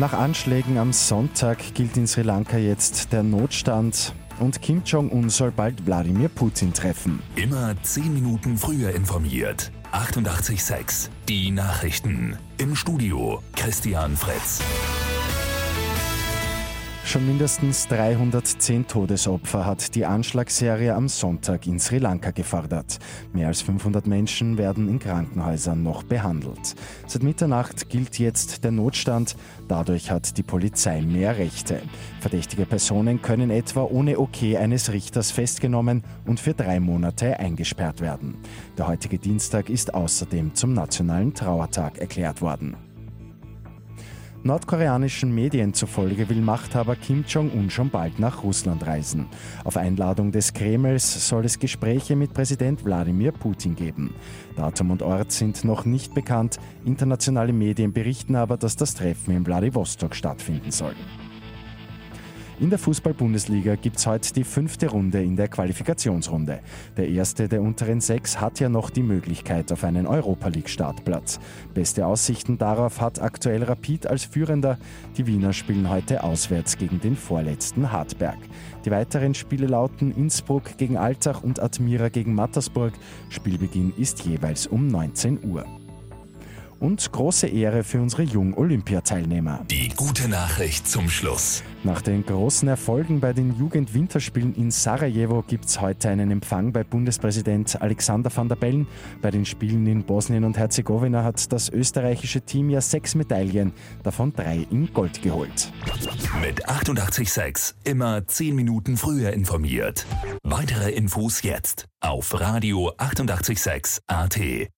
Nach Anschlägen am Sonntag gilt in Sri Lanka jetzt der Notstand und Kim Jong-un soll bald Wladimir Putin treffen. Immer zehn Minuten früher informiert. 88.6 Die Nachrichten. Im Studio Christian Fritz. Schon mindestens 310 Todesopfer hat die Anschlagsserie am Sonntag in Sri Lanka gefordert. Mehr als 500 Menschen werden in Krankenhäusern noch behandelt. Seit Mitternacht gilt jetzt der Notstand. Dadurch hat die Polizei mehr Rechte. Verdächtige Personen können etwa ohne Okay eines Richters festgenommen und für drei Monate eingesperrt werden. Der heutige Dienstag ist außerdem zum nationalen Trauertag erklärt worden. Nordkoreanischen Medien zufolge will Machthaber Kim Jong-un schon bald nach Russland reisen. Auf Einladung des Kremls soll es Gespräche mit Präsident Wladimir Putin geben. Datum und Ort sind noch nicht bekannt. Internationale Medien berichten aber, dass das Treffen in Wladiwostok stattfinden soll. In der Fußball-Bundesliga gibt es heute die fünfte Runde in der Qualifikationsrunde. Der erste der unteren sechs hat ja noch die Möglichkeit auf einen Europa League-Startplatz. Beste Aussichten darauf hat aktuell Rapid als Führender. Die Wiener spielen heute auswärts gegen den vorletzten Hartberg. Die weiteren Spiele lauten Innsbruck gegen Altach und Admira gegen Mattersburg. Spielbeginn ist jeweils um 19 Uhr und große Ehre für unsere Jung-Olympiateilnehmer. Die gute Nachricht zum Schluss. Nach den großen Erfolgen bei den Jugend-Winterspielen in Sarajevo gibt es heute einen Empfang bei Bundespräsident Alexander van der Bellen. Bei den Spielen in Bosnien und Herzegowina hat das österreichische Team ja sechs Medaillen, davon drei in Gold geholt. Mit 886 immer zehn Minuten früher informiert. Weitere Infos jetzt auf Radio 886 AT.